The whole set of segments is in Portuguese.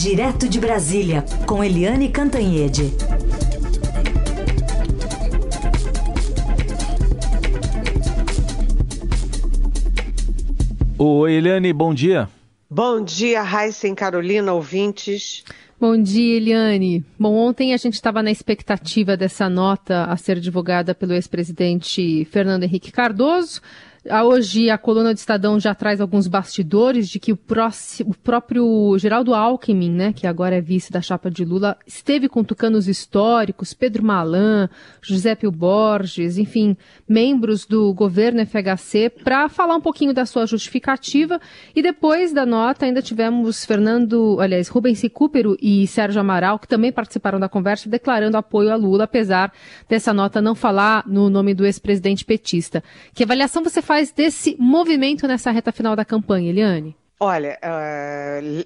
Direto de Brasília, com Eliane Cantanhede. Oi, Eliane, bom dia. Bom dia, Raíssa e Carolina, ouvintes. Bom dia, Eliane. Bom, ontem a gente estava na expectativa dessa nota a ser divulgada pelo ex-presidente Fernando Henrique Cardoso. Hoje a coluna do Estadão já traz alguns bastidores de que o, próximo, o próprio Geraldo Alckmin, né, que agora é vice da chapa de Lula, esteve com tucanos históricos, Pedro Malan, José Pio Borges, enfim, membros do governo FHC, para falar um pouquinho da sua justificativa. E depois da nota ainda tivemos Fernando, aliás, Rubens Recupero e Sérgio Amaral, que também participaram da conversa, declarando apoio a Lula, apesar dessa nota não falar no nome do ex-presidente petista. Que avaliação você faz faz desse movimento nessa reta final da campanha, Eliane? Olha, uh,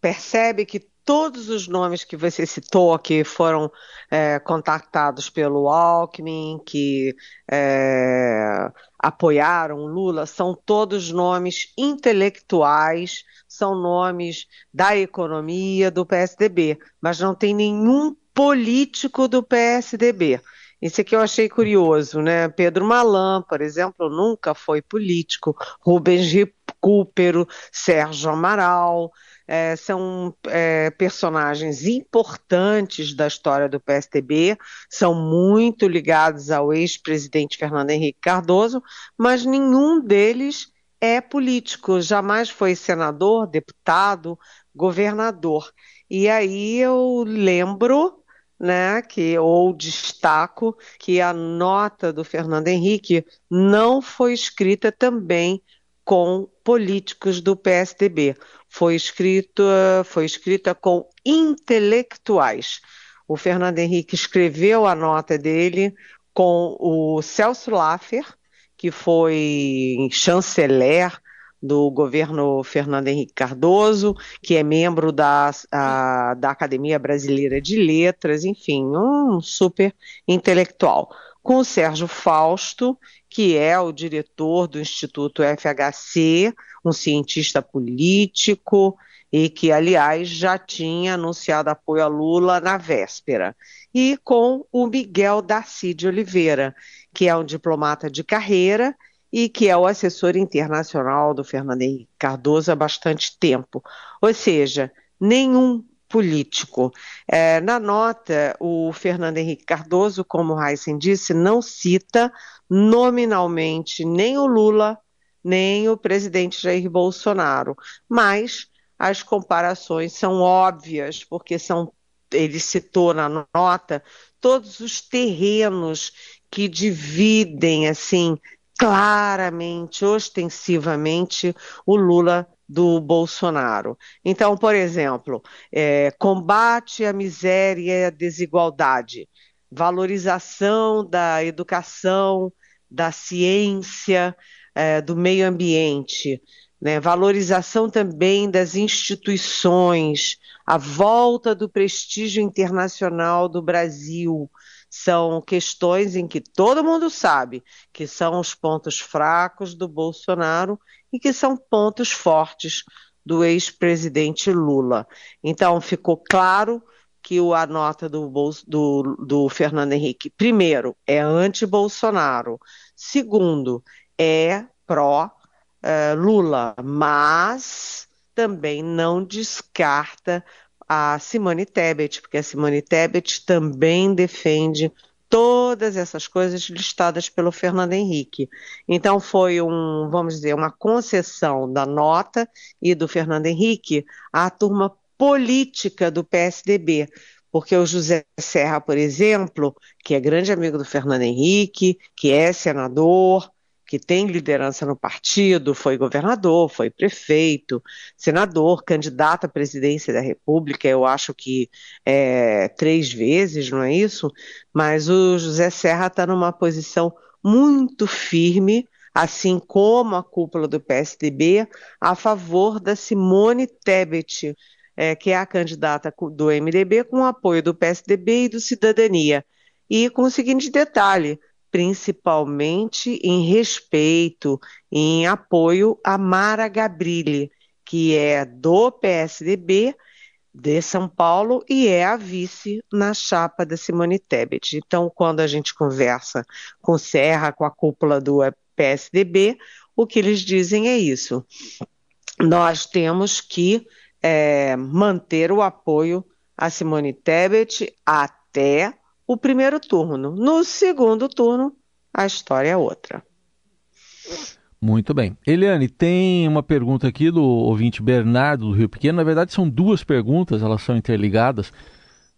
percebe que todos os nomes que você citou, que foram é, contactados pelo Alckmin, que é, apoiaram Lula, são todos nomes intelectuais, são nomes da economia do PSDB, mas não tem nenhum político do PSDB. Isso aqui eu achei curioso, né? Pedro Malan, por exemplo, nunca foi político. Rubens Recupero, Sérgio Amaral, é, são é, personagens importantes da história do PSDB, são muito ligados ao ex-presidente Fernando Henrique Cardoso, mas nenhum deles é político, jamais foi senador, deputado, governador. E aí eu lembro né, que ou destaco que a nota do Fernando Henrique não foi escrita também com políticos do PSDB, foi escrita, foi escrita com intelectuais. O Fernando Henrique escreveu a nota dele com o Celso Laffer, que foi chanceler do governo Fernando Henrique Cardoso, que é membro da, a, da Academia Brasileira de Letras, enfim, um super intelectual. Com o Sérgio Fausto, que é o diretor do Instituto FHC, um cientista político e que, aliás, já tinha anunciado apoio a Lula na véspera. E com o Miguel Darcy de Oliveira, que é um diplomata de carreira e que é o assessor internacional do Fernando Henrique Cardoso há bastante tempo. Ou seja, nenhum político. É, na nota, o Fernando Henrique Cardoso, como Heisen disse, não cita nominalmente nem o Lula, nem o presidente Jair Bolsonaro, mas as comparações são óbvias, porque são, ele citou na nota todos os terrenos que dividem assim claramente, ostensivamente, o Lula do Bolsonaro. Então, por exemplo, é, combate à miséria e à desigualdade, valorização da educação, da ciência, é, do meio ambiente, né, valorização também das instituições, a volta do prestígio internacional do Brasil, são questões em que todo mundo sabe que são os pontos fracos do Bolsonaro e que são pontos fortes do ex-presidente Lula. Então, ficou claro que a nota do, do, do Fernando Henrique, primeiro, é anti-Bolsonaro, segundo, é pró-Lula, mas também não descarta a Simone Tebet, porque a Simone Tebet também defende todas essas coisas listadas pelo Fernando Henrique. Então foi um, vamos dizer, uma concessão da nota e do Fernando Henrique à turma política do PSDB, porque o José Serra, por exemplo, que é grande amigo do Fernando Henrique, que é senador, que tem liderança no partido, foi governador, foi prefeito, senador, candidato à presidência da República, eu acho que é, três vezes, não é isso? Mas o José Serra está numa posição muito firme, assim como a cúpula do PSDB, a favor da Simone Tebet, é, que é a candidata do MDB, com o apoio do PSDB e do Cidadania. E com o seguinte detalhe: principalmente em respeito, em apoio a Mara Gabrilli, que é do PSDB, de São Paulo e é a vice na chapa da Simone Tebet. Então, quando a gente conversa com Serra, com a cúpula do PSDB, o que eles dizem é isso. Nós temos que é, manter o apoio a Simone Tebet até o primeiro turno. No segundo turno, a história é outra. Muito bem. Eliane, tem uma pergunta aqui do ouvinte Bernardo do Rio Pequeno. Na verdade, são duas perguntas, elas são interligadas.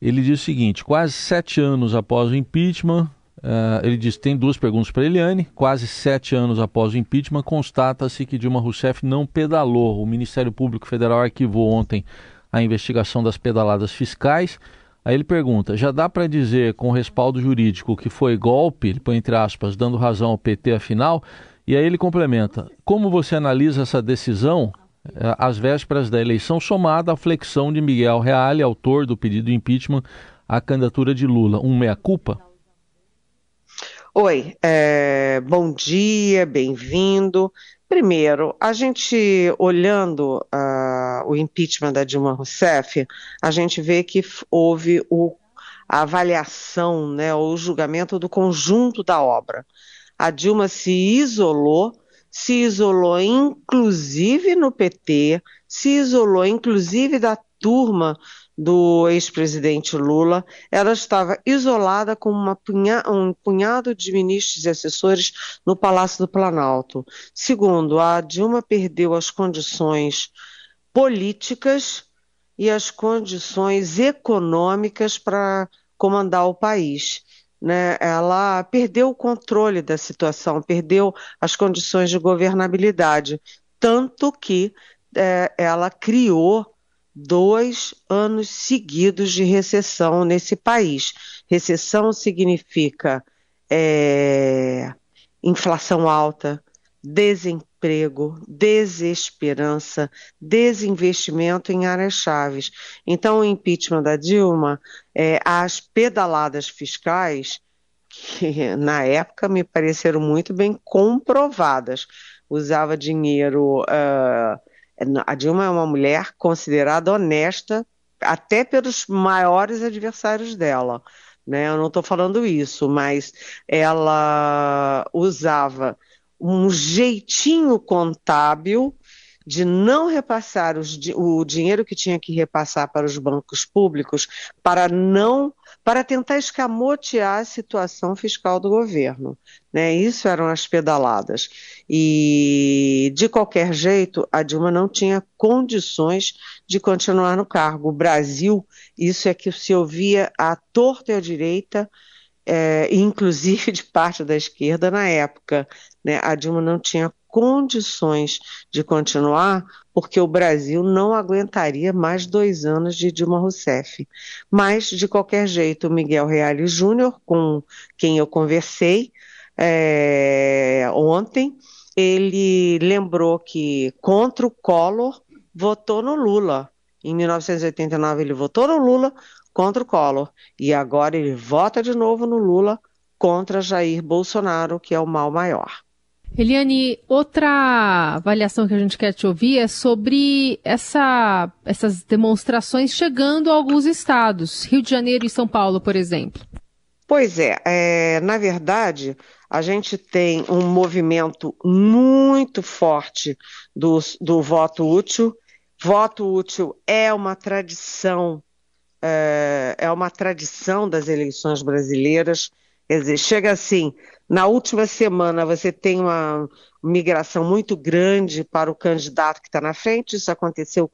Ele diz o seguinte: quase sete anos após o impeachment, uh, ele diz tem duas perguntas para Eliane. Quase sete anos após o impeachment, constata-se que Dilma Rousseff não pedalou. O Ministério Público Federal arquivou ontem a investigação das pedaladas fiscais. Aí ele pergunta: já dá para dizer com respaldo jurídico que foi golpe, ele põe entre aspas, dando razão ao PT afinal? E aí ele complementa: como você analisa essa decisão eh, às vésperas da eleição, somada à flexão de Miguel Reale, autor do pedido de impeachment à candidatura de Lula? Um meia-culpa? Oi, é, bom dia, bem-vindo. Primeiro, a gente olhando uh, o impeachment da Dilma Rousseff, a gente vê que houve o, a avaliação, né, o julgamento do conjunto da obra a Dilma se isolou, se isolou inclusive no PT, se isolou inclusive da turma do ex-presidente Lula, ela estava isolada com punha, um punhado de ministros e assessores no Palácio do Planalto. Segundo, a Dilma perdeu as condições políticas e as condições econômicas para comandar o país né, ela perdeu o controle da situação, perdeu as condições de governabilidade, tanto que é, ela criou dois anos seguidos de recessão nesse país. Recessão significa é, inflação alta, desemprego, desesperança, desinvestimento em áreas chaves. Então, o impeachment da Dilma, é, as pedaladas fiscais, que na época me pareceram muito bem comprovadas, usava dinheiro. Uh, a Dilma é uma mulher considerada honesta até pelos maiores adversários dela. Né? Eu não estou falando isso, mas ela usava um jeitinho contábil de não repassar os, o dinheiro que tinha que repassar para os bancos públicos para não para tentar escamotear a situação fiscal do governo. Né? Isso eram as pedaladas. E, de qualquer jeito, a Dilma não tinha condições de continuar no cargo. O Brasil, isso é que se ouvia à torta e à direita, é, inclusive de parte da esquerda na época. Né? A Dilma não tinha condições de continuar, porque o Brasil não aguentaria mais dois anos de Dilma Rousseff. Mas, de qualquer jeito, o Miguel Reale Júnior, com quem eu conversei é, ontem, ele lembrou que contra o Collor votou no Lula. Em 1989 ele votou no Lula, contra o Collor. E agora ele vota de novo no Lula contra Jair Bolsonaro, que é o mal maior. Eliane, outra avaliação que a gente quer te ouvir é sobre essa, essas demonstrações chegando a alguns estados, Rio de Janeiro e São Paulo, por exemplo. Pois é, é na verdade, a gente tem um movimento muito forte do, do voto útil. Voto útil é uma tradição é, é uma tradição das eleições brasileiras. Quer dizer, chega assim, na última semana você tem uma migração muito grande para o candidato que está na frente, isso aconteceu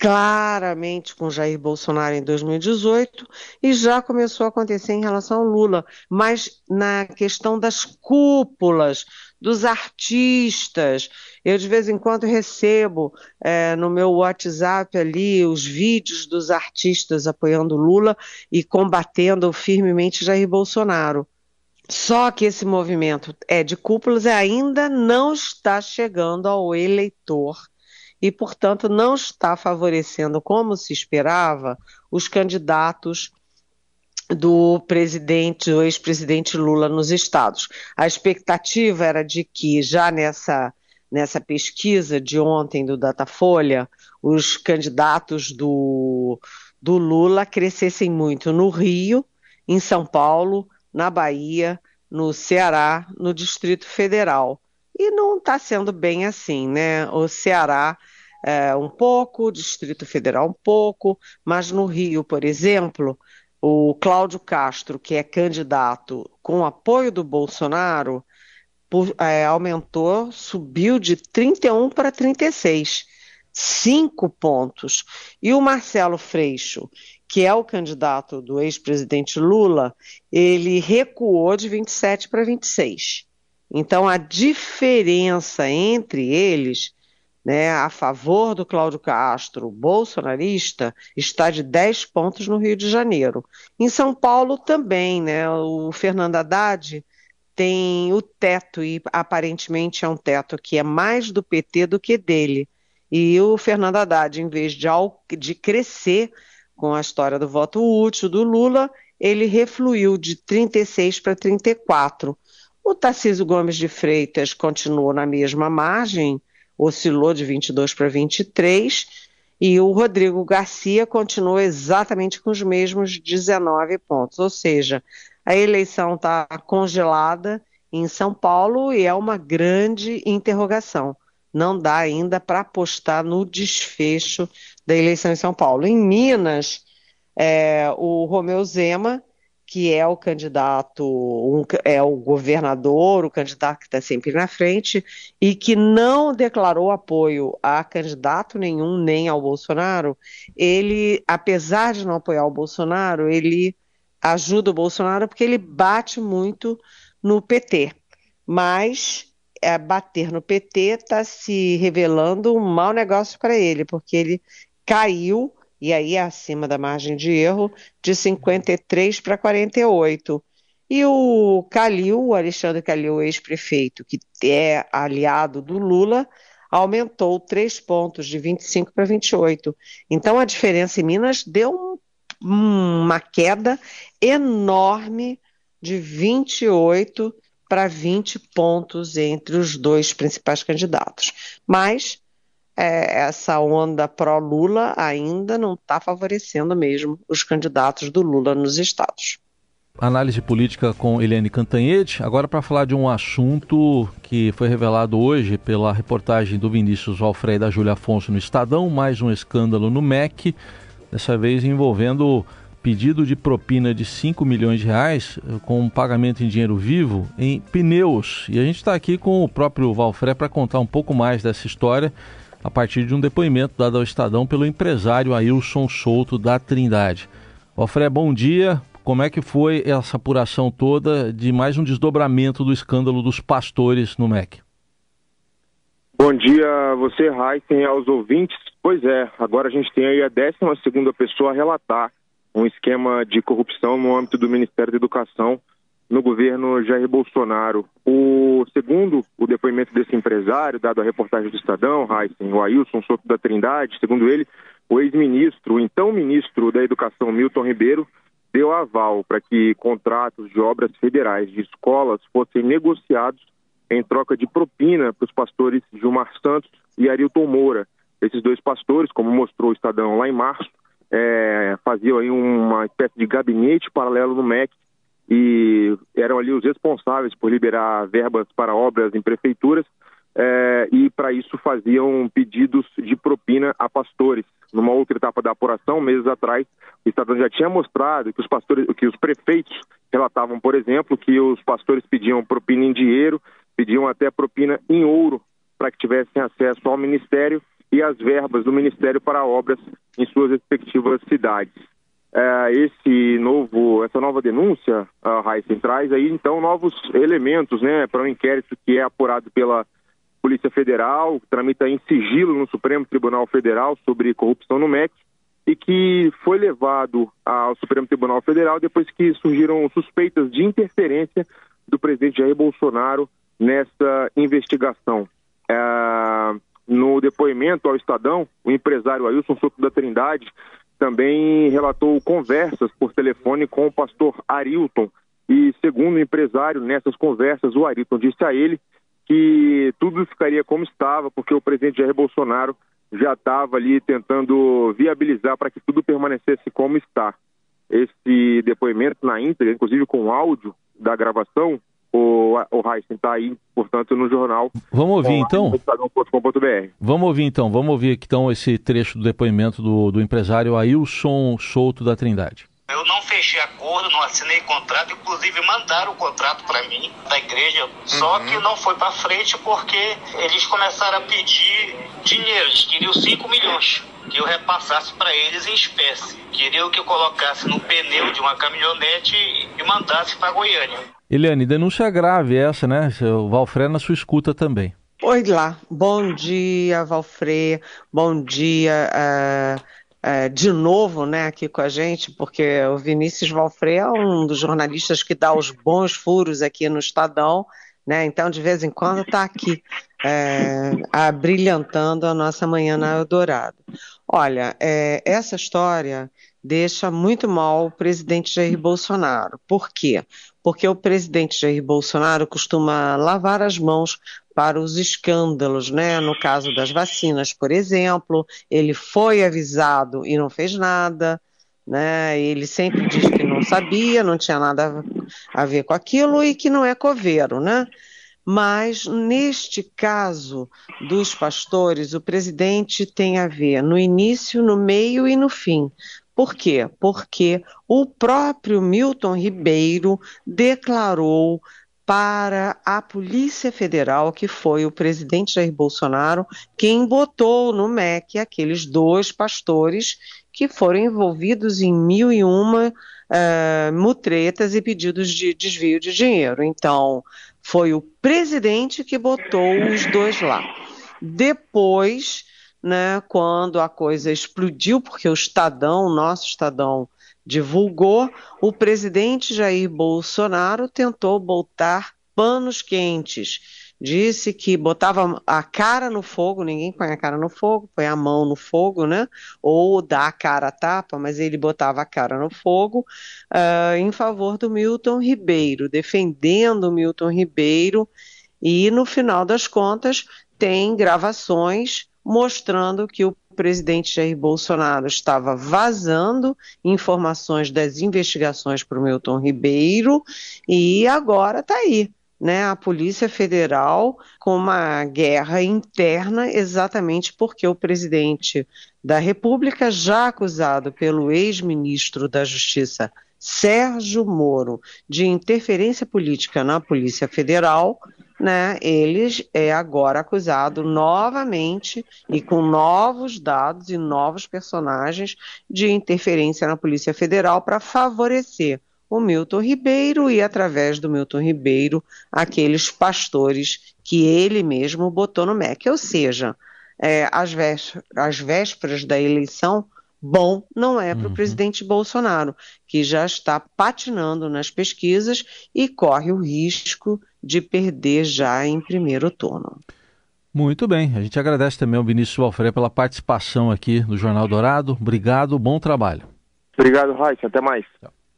claramente com Jair Bolsonaro em 2018 e já começou a acontecer em relação ao Lula, mas na questão das cúpulas, dos artistas. Eu de vez em quando recebo é, no meu WhatsApp ali os vídeos dos artistas apoiando Lula e combatendo firmemente Jair Bolsonaro. Só que esse movimento é de cúpulas e ainda não está chegando ao eleitor e, portanto, não está favorecendo, como se esperava, os candidatos do presidente, do ex-presidente Lula nos estados. A expectativa era de que já nessa, nessa pesquisa de ontem do Datafolha, os candidatos do, do Lula crescessem muito no Rio, em São Paulo, na Bahia, no Ceará, no Distrito Federal. E não está sendo bem assim, né? O Ceará é, um pouco, o Distrito Federal um pouco, mas no Rio, por exemplo, o Cláudio Castro, que é candidato com apoio do Bolsonaro, por, é, aumentou, subiu de 31 para 36, cinco pontos. E o Marcelo Freixo, que é o candidato do ex-presidente Lula, ele recuou de 27 para 26. Então a diferença entre eles né, a favor do Cláudio Castro, bolsonarista, está de 10 pontos no Rio de Janeiro. Em São Paulo também, né, o Fernando Haddad tem o teto, e aparentemente é um teto que é mais do PT do que dele. E o Fernando Haddad, em vez de, de crescer com a história do voto útil do Lula, ele refluiu de 36 para 34. O Tarcísio Gomes de Freitas continuou na mesma margem, oscilou de 22 para 23, e o Rodrigo Garcia continua exatamente com os mesmos 19 pontos. Ou seja, a eleição está congelada em São Paulo e é uma grande interrogação. Não dá ainda para apostar no desfecho da eleição em São Paulo. Em Minas, é, o Romeu Zema que é o candidato, um, é o governador, o candidato que está sempre na frente, e que não declarou apoio a candidato nenhum, nem ao Bolsonaro, ele, apesar de não apoiar o Bolsonaro, ele ajuda o Bolsonaro porque ele bate muito no PT. Mas é, bater no PT está se revelando um mau negócio para ele, porque ele caiu e aí acima da margem de erro, de 53 para 48. E o Calil, o Alexandre Calil, ex-prefeito, que é aliado do Lula, aumentou três pontos, de 25 para 28. Então a diferença em Minas deu um, uma queda enorme de 28 para 20 pontos entre os dois principais candidatos. Mas é, essa onda pró-Lula ainda não está favorecendo mesmo os candidatos do Lula nos estados. Análise política com Eliane Cantanhete. Agora para falar de um assunto que foi revelado hoje pela reportagem do Vinícius Valfrey da Júlia Afonso no Estadão, mais um escândalo no MEC, dessa vez envolvendo pedido de propina de 5 milhões de reais eh, com um pagamento em dinheiro vivo em pneus. E a gente está aqui com o próprio Valfré para contar um pouco mais dessa história a partir de um depoimento dado ao Estadão pelo empresário Ailson Souto da Trindade. Ofré, bom dia. Como é que foi essa apuração toda de mais um desdobramento do escândalo dos pastores no MEC? Bom dia a você, Heisen, aos ouvintes. Pois é, agora a gente tem aí a 12 pessoa a relatar um esquema de corrupção no âmbito do Ministério da Educação no governo Jair Bolsonaro. O segundo o depoimento desse empresário, dado a reportagem do Estadão, Heisen, o Ailson Souto da Trindade, segundo ele, o ex-ministro, então ministro da Educação, Milton Ribeiro, deu aval para que contratos de obras federais de escolas fossem negociados em troca de propina para os pastores Gilmar Santos e Arilton Moura. Esses dois pastores, como mostrou o Estadão lá em março, é, faziam aí uma espécie de gabinete paralelo no MEC e eram ali os responsáveis por liberar verbas para obras em prefeituras é, e para isso faziam pedidos de propina a pastores. Numa outra etapa da apuração, meses atrás, o Estadão já tinha mostrado que os pastores, que os prefeitos relatavam, por exemplo, que os pastores pediam propina em dinheiro, pediam até propina em ouro para que tivessem acesso ao ministério e às verbas do ministério para obras em suas respectivas cidades é, esse novo, essa nova denúncia, a Heisen traz aí então novos elementos, né, para um inquérito que é apurado pela Polícia Federal, tramita em sigilo no Supremo Tribunal Federal sobre corrupção no MEC e que foi levado ao Supremo Tribunal Federal depois que surgiram suspeitas de interferência do presidente Jair Bolsonaro nessa investigação. É, no depoimento ao Estadão, o empresário Ailson Souto da Trindade também relatou conversas por telefone com o pastor Arilton. E, segundo o empresário, nessas conversas, o Arilton disse a ele que tudo ficaria como estava, porque o presidente Jair Bolsonaro já estava ali tentando viabilizar para que tudo permanecesse como está. Esse depoimento na íntegra, inclusive com áudio da gravação, o, o Heisen está aí, portanto, no jornal. Vamos ouvir então? Vamos ouvir então, vamos ouvir aqui então esse trecho do depoimento do, do empresário Ailson Souto da Trindade. Eu não fechei acordo, não assinei contrato, inclusive mandaram o contrato para mim da igreja, só uhum. que não foi para frente porque eles começaram a pedir dinheiro, eles queriam 5 milhões que eu repassasse para eles em espécie. Queriam que eu colocasse no pneu de uma caminhonete e mandasse para Goiânia. Eliane, denúncia grave essa, né? O Valfré na sua escuta também. Oi lá, bom dia, Valfré, bom dia. Uh é, de novo né, aqui com a gente, porque o Vinícius Valfré é um dos jornalistas que dá os bons furos aqui no Estadão, né? Então, de vez em quando, está aqui é, abrilhantando a nossa manhã na Eldorado. Olha, é, essa história deixa muito mal o presidente Jair Bolsonaro. Por quê? Porque o presidente Jair Bolsonaro costuma lavar as mãos para os escândalos, né? No caso das vacinas, por exemplo, ele foi avisado e não fez nada, né? Ele sempre diz que não sabia, não tinha nada a ver com aquilo e que não é coveiro, né? Mas neste caso dos pastores, o presidente tem a ver no início, no meio e no fim. Por quê? Porque o próprio Milton Ribeiro declarou para a Polícia Federal, que foi o presidente Jair Bolsonaro quem botou no MEC aqueles dois pastores que foram envolvidos em mil e uma uh, mutretas e pedidos de desvio de dinheiro. Então, foi o presidente que botou os dois lá. Depois, né, quando a coisa explodiu, porque o Estadão, nosso Estadão, divulgou, o presidente Jair Bolsonaro tentou botar panos quentes. Disse que botava a cara no fogo, ninguém põe a cara no fogo, põe a mão no fogo, né? Ou dá a cara a tapa, mas ele botava a cara no fogo uh, em favor do Milton Ribeiro, defendendo o Milton Ribeiro, e no final das contas tem gravações mostrando que o presidente Jair Bolsonaro estava vazando informações das investigações para o Milton Ribeiro e agora está aí. Né, a Polícia Federal com uma guerra interna, exatamente porque o presidente da República, já acusado pelo ex-ministro da Justiça Sérgio Moro de interferência política na Polícia Federal, né, ele é agora acusado novamente e com novos dados e novos personagens de interferência na Polícia Federal para favorecer o Milton Ribeiro e, através do Milton Ribeiro, aqueles pastores que ele mesmo botou no MEC. Ou seja, é, às, vésperas, às vésperas da eleição, bom não é para o uhum. presidente Bolsonaro, que já está patinando nas pesquisas e corre o risco de perder já em primeiro turno. Muito bem, a gente agradece também ao Vinícius Valfré pela participação aqui no Jornal Dourado. Obrigado, bom trabalho. Obrigado, Raíssa, até mais.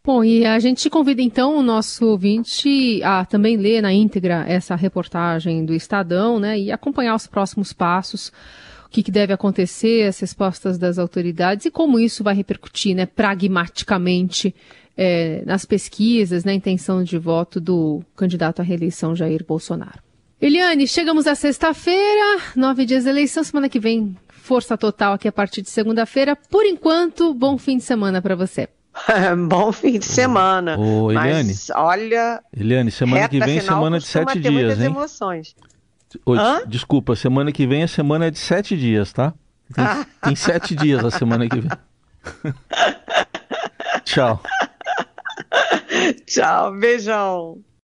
Bom, e a gente convida então o nosso ouvinte a também ler na íntegra essa reportagem do Estadão, né, e acompanhar os próximos passos que, que deve acontecer, as respostas das autoridades e como isso vai repercutir né, pragmaticamente é, nas pesquisas, na intenção de voto do candidato à reeleição Jair Bolsonaro. Eliane, chegamos à sexta-feira, nove dias de eleição, semana que vem, força total aqui a partir de segunda-feira. Por enquanto, bom fim de semana para você. bom fim de semana. Ô, Eliane. Mas, olha. Eliane, semana que vem, semana de sete dias, hein? Emoções. Oi, desculpa, semana que vem a semana é de sete dias, tá? Tem, tem sete dias a semana que vem. Tchau. Tchau, beijão.